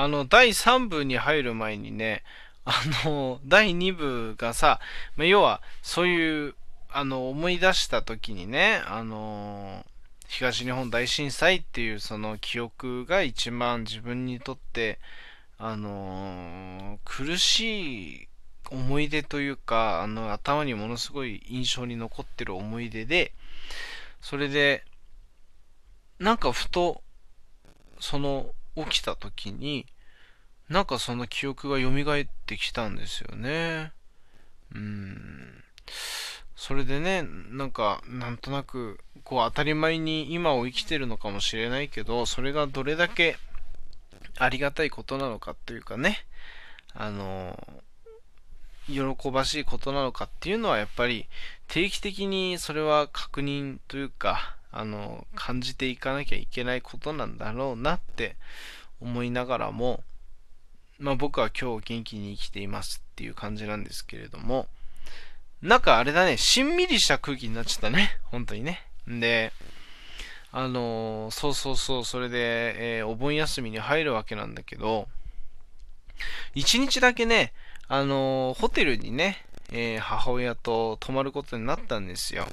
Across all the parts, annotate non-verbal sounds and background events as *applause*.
あの、第3部に入る前にね、あの、第2部がさ、まあ、要は、そういう、あの、思い出した時にね、あの、東日本大震災っていうその記憶が一番自分にとって、あの、苦しい思い出というか、あの、頭にものすごい印象に残ってる思い出で、それで、なんかふと、その、起きた時に、なんかその記憶が蘇ってきたんですよね。うん。それでね、なんか、なんとなく、こう当たり前に今を生きてるのかもしれないけど、それがどれだけありがたいことなのかっていうかね、あの、喜ばしいことなのかっていうのはやっぱり定期的にそれは確認というか、あの、感じていかなきゃいけないことなんだろうなって思いながらも、まあ僕は今日元気に生きていますっていう感じなんですけれども、なんかあれだね、しんみりした空気になっちゃったね。*laughs* 本当にね。で、あの、そうそうそう、それで、えー、お盆休みに入るわけなんだけど、一日だけね、あの、ホテルにね、えー、母親と泊まることになったんですよ。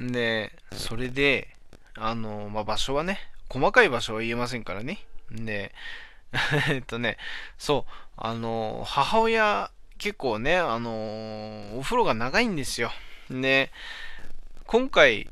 で、それで、あのまあ、場所はね、細かい場所は言えませんからね。で、*laughs* えっとね、そう、あの、母親、結構ね、あの、お風呂が長いんですよ。で、今回、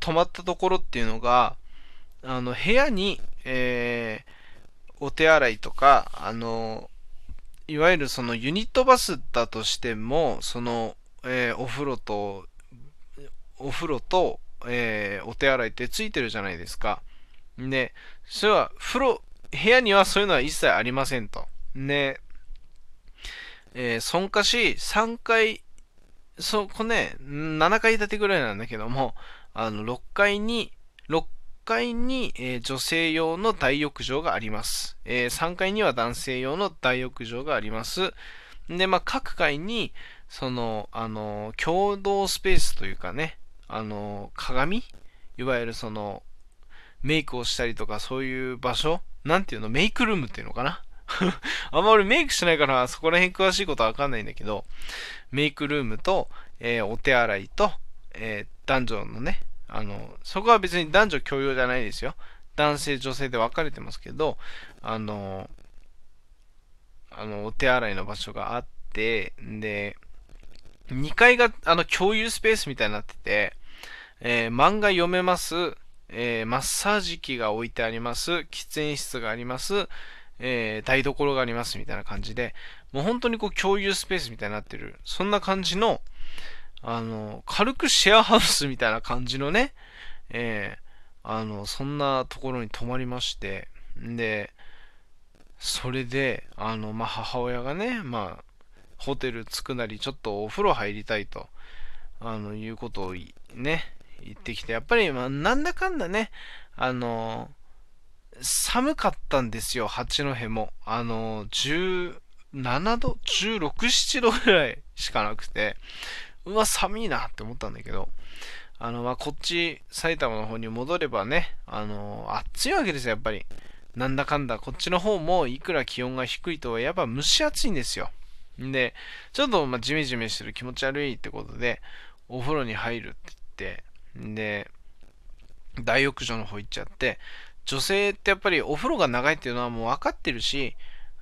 泊まったところっていうのが、あの、部屋に、えー、お手洗いとか、あの、いわゆるそのユニットバスだとしても、その、えー、お風呂と、お風呂と、えー、お手洗いってついてるじゃないですか。で、それは、風呂、部屋にはそういうのは一切ありませんと。で、えー、尊化し、3階、そこね、7階建てぐらいなんだけども、あの、6階に、6階に、えー、女性用の大浴場があります。えー、3階には男性用の大浴場があります。で、まあ、各階に、その、あの、共同スペースというかね、あの、鏡？いわゆるその、メイクをしたりとかそういう場所？なんていうの？メイクルームっていうのかな？*laughs* あんま俺メイクしないからそこら辺詳しいことはわかんないんだけど、メイクルームと、えー、お手洗いと、えー、男女のね、あの、そこは別に男女共用じゃないですよ。男性、女性で分かれてますけど、あの、あの、お手洗いの場所があって、で、2階が、あの、共有スペースみたいになってて、えー、漫画読めます、えー、マッサージ機が置いてあります、喫煙室があります、えー、台所がありますみたいな感じで、もう本当にこう共有スペースみたいになってる、そんな感じの、あの、軽くシェアハウスみたいな感じのね、えー、あの、そんなところに泊まりまして、んで、それで、あの、まあ、母親がね、まあ、ホテル着くなり、ちょっとお風呂入りたいと、あの、いうことをね、言ってきて、やっぱり、まあ、なんだかんだね、あの、寒かったんですよ、八戸も。あの、17度 ?16、7度ぐらいしかなくて、うわ、寒いなって思ったんだけど、あの、まあ、こっち、埼玉の方に戻ればね、あの、暑いわけですよ、やっぱり。なんだかんだ、こっちの方も、いくら気温が低いとは、やっぱ蒸し暑いんですよ。んで、ちょっと、まあ、ジメジメしてる気持ち悪いってことで、お風呂に入るって言って、で、大浴場の方行っちゃって、女性ってやっぱりお風呂が長いっていうのはもう分かってるし、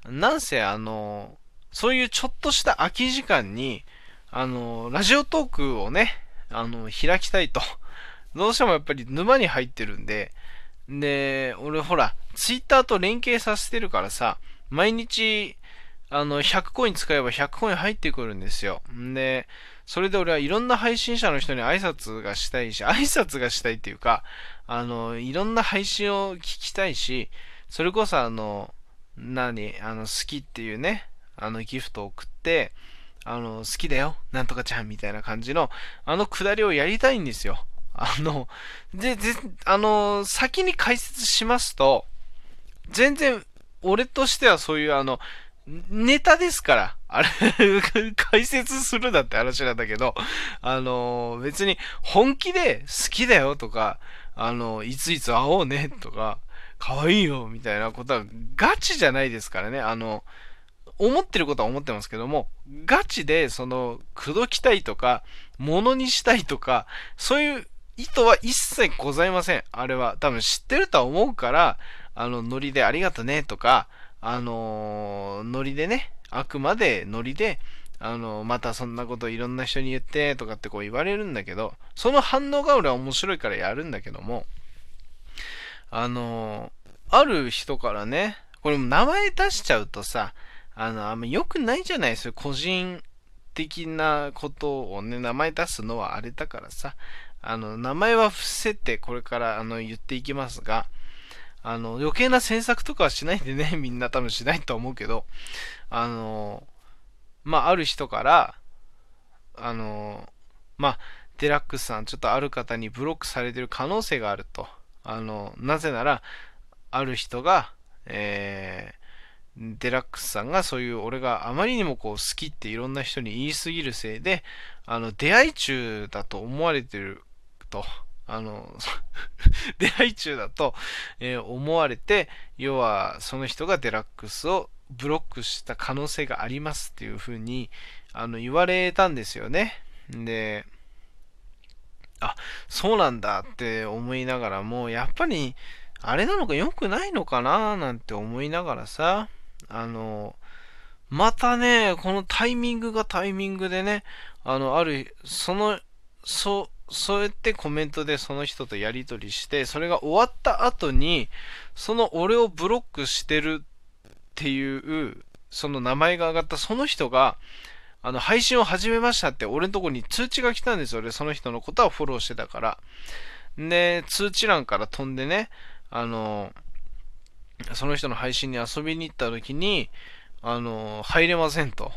なんせあの、そういうちょっとした空き時間に、あの、ラジオトークをね、あの、開きたいと。どうしてもやっぱり沼に入ってるんで、で、俺ほら、ツイッターと連携させてるからさ、毎日、あの、100コイン使えば100コイン入ってくるんですよ。で、それで俺はいろんな配信者の人に挨拶がしたいし、挨拶がしたいっていうか、あの、いろんな配信を聞きたいし、それこそあの、何、あの、好きっていうね、あの、ギフトを送って、あの、好きだよ、なんとかちゃんみたいな感じの、あのくだりをやりたいんですよ。あの、で、で、あの、先に解説しますと、全然、俺としてはそういうあの、ネタですから。あれ *laughs* 解説するだって話なんだけど、あの、別に本気で好きだよとか、あの、いついつ会おうねとか、可愛いよみたいなことはガチじゃないですからね。あの、思ってることは思ってますけども、ガチでその、口説きたいとか、物にしたいとか、そういう意図は一切ございません。あれは。多分知ってるとは思うから、あの、ノリでありがとねとか、あのー、ノリでね、あくまでノリで、あの、またそんなこといろんな人に言ってとかってこう言われるんだけど、その反応が俺は面白いからやるんだけども、あの、ある人からね、これも名前出しちゃうとさ、あの、あんま良くないじゃないですよ。個人的なことをね、名前出すのはあれだからさ、あの、名前は伏せてこれからあの言っていきますが、あの、余計な詮索とかはしないでね、*laughs* みんな多分しないと思うけど、あの、まあ、ある人から、あの、まあ、デラックスさん、ちょっとある方にブロックされてる可能性があると。あの、なぜなら、ある人が、えー、デラックスさんがそういう俺があまりにもこう好きっていろんな人に言いすぎるせいで、あの、出会い中だと思われてると。あの、*laughs* 出会い中だと、えー、思われて、要はその人がデラックスをブロックした可能性がありますっていうふうにあの言われたんですよね。で、あ、そうなんだって思いながらも、やっぱり、あれなのか良くないのかななんて思いながらさ、あの、またね、このタイミングがタイミングでね、あの、ある、その、そう、そうやってコメントでその人とやり取りして、それが終わった後に、その俺をブロックしてるっていう、その名前が上がったその人が、あの、配信を始めましたって俺のとこに通知が来たんですよ。俺、その人のことはフォローしてたから。で、通知欄から飛んでね、あの、その人の配信に遊びに行った時に、あの、入れませんと。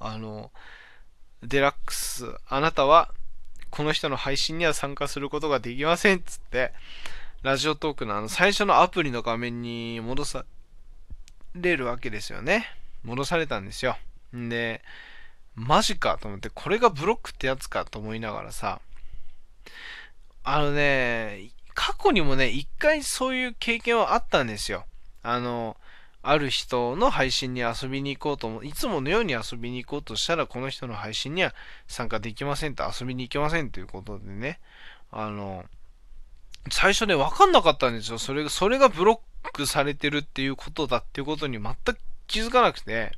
あの、デラックス、あなたは、この人の配信には参加することができませんっつって、ラジオトークのあの最初のアプリの画面に戻されるわけですよね。戻されたんですよ。んで、マジかと思って、これがブロックってやつかと思いながらさ、あのね、過去にもね、一回そういう経験はあったんですよ。あの、ある人の配信に遊びに行こうと思う、いつものように遊びに行こうとしたら、この人の配信には参加できませんと、遊びに行けませんということでね、あの、最初ね、わかんなかったんですよ。それが、それがブロックされてるっていうことだっていうことに全く気づかなくて、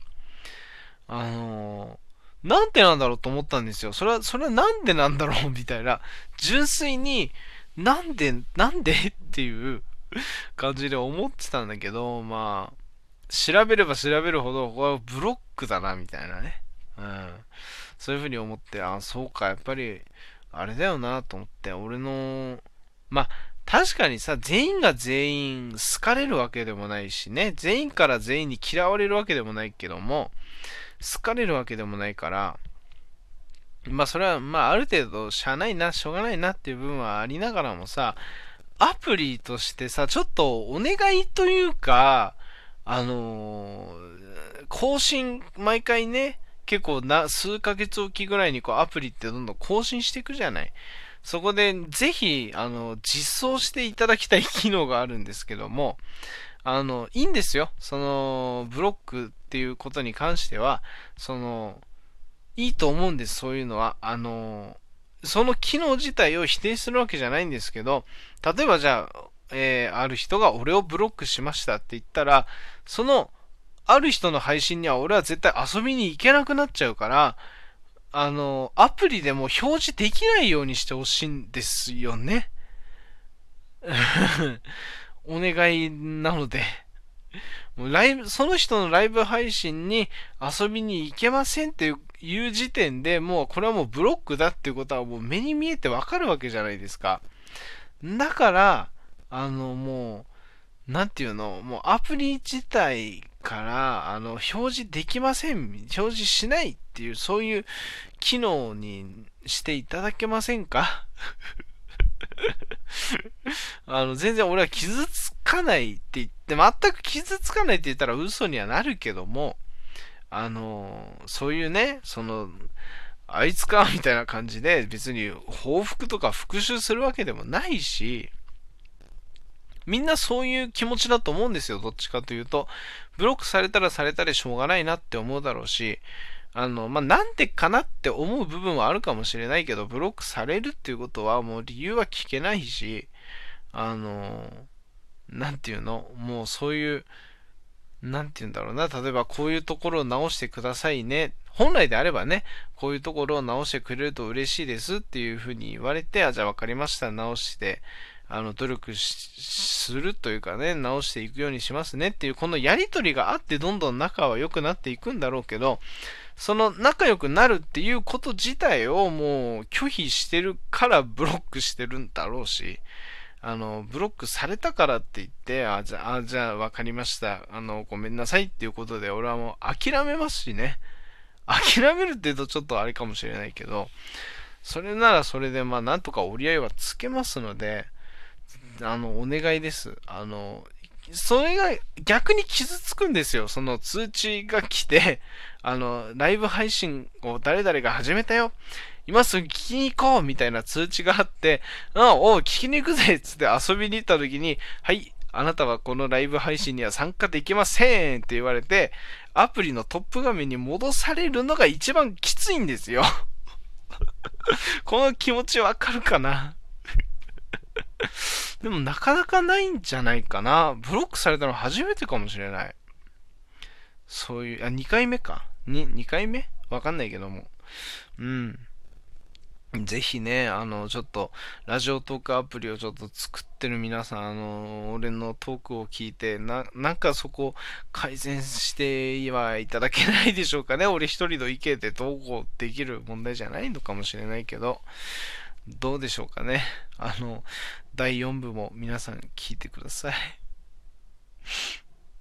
あのなんでなんだろうと思ったんですよ。それは、それはなんでなんだろうみたいな、純粋に、なんで、なんでっていう感じで思ってたんだけど、まあ、調べれば調べるほど、これはブロックだな、みたいなね。うん。そういうふうに思って、あ、そうか、やっぱり、あれだよな、と思って、俺の、まあ、確かにさ、全員が全員好かれるわけでもないしね、全員から全員に嫌われるわけでもないけども、好かれるわけでもないから、まあそれは、まあある程度しゃあないな、しょうがないなっていう部分はありながらもさ、アプリとしてさ、ちょっとお願いというか、あのー、更新、毎回ね、結構な、数ヶ月おきぐらいにこうアプリってどんどん更新していくじゃない。そこでぜひ、あの、実装していただきたい機能があるんですけども、あの、いいんですよ。その、ブロックっていうことに関しては、その、いいと思うんです、そういうのは。あの、その機能自体を否定するわけじゃないんですけど、例えばじゃあ、えー、ある人が俺をブロックしましたって言ったら、その、ある人の配信には俺は絶対遊びに行けなくなっちゃうから、あの、アプリでも表示できないようにしてほしいんですよね。*laughs* お願いなので。もうライブ、その人のライブ配信に遊びに行けませんっていう時点でもうこれはもうブロックだっていうことはもう目に見えてわかるわけじゃないですか。だから、あのもう、なんていうの、もうアプリ自体から、あの、表示できません、表示しないっていう、そういう機能にしていただけませんか？*laughs* あの、全然俺は傷つかないって言って、全く傷つかないって言ったら嘘にはなるけども、あの、そういうね、その、あいつかみたいな感じで別に報復とか復讐するわけでもないし、みんなそういう気持ちだと思うんですよ、どっちかというと。ブロックされたらされたでしょうがないなって思うだろうし、あの、まあ、なんでかなって思う部分はあるかもしれないけど、ブロックされるっていうことはもう理由は聞けないし、あの、なんていうの？もうそういう、なんて言うんだろうな。例えばこういうところを直してくださいね。本来であればね、こういうところを直してくれると嬉しいですっていうふうに言われて、あ、じゃあ分かりました。直して、あの、努力するというかね、直していくようにしますねっていう、このやりとりがあってどんどん仲は良くなっていくんだろうけど、その仲良くなるっていうこと自体をもう拒否してるからブロックしてるんだろうし、あの、ブロックされたからって言って、あ、じゃあ、じゃあ、わかりました。あの、ごめんなさいっていうことで、俺はもう諦めますしね。諦めるって言うとちょっとあれかもしれないけど、それならそれで、まあ、なんとか折り合いはつけますので、あの、お願いです。あの、それが逆に傷つくんですよ。その通知が来て、*laughs* あの、ライブ配信を誰々が始めたよ。今すぐ聞きに行こうみたいな通知があって、あ、おう、聞きに行くぜっつって遊びに行った時に、はい、あなたはこのライブ配信には参加できませんって言われて、アプリのトップ画面に戻されるのが一番きついんですよ *laughs* この気持ちわかるかな？*laughs* でもなかなかないんじゃないかな。ブロックされたの初めてかもしれない。そういう、あ、2回目か。に、2回目？わかんないけども。うん。ぜひね、あの、ちょっと、ラジオトークアプリをちょっと作ってる皆さん、あの、俺のトークを聞いて、な、なんかそこ改善してはいただけないでしょうかね。俺一人の意見でどうこうできる問題じゃないのかもしれないけど、どうでしょうかね。あの、第4部も皆さん聞いてください。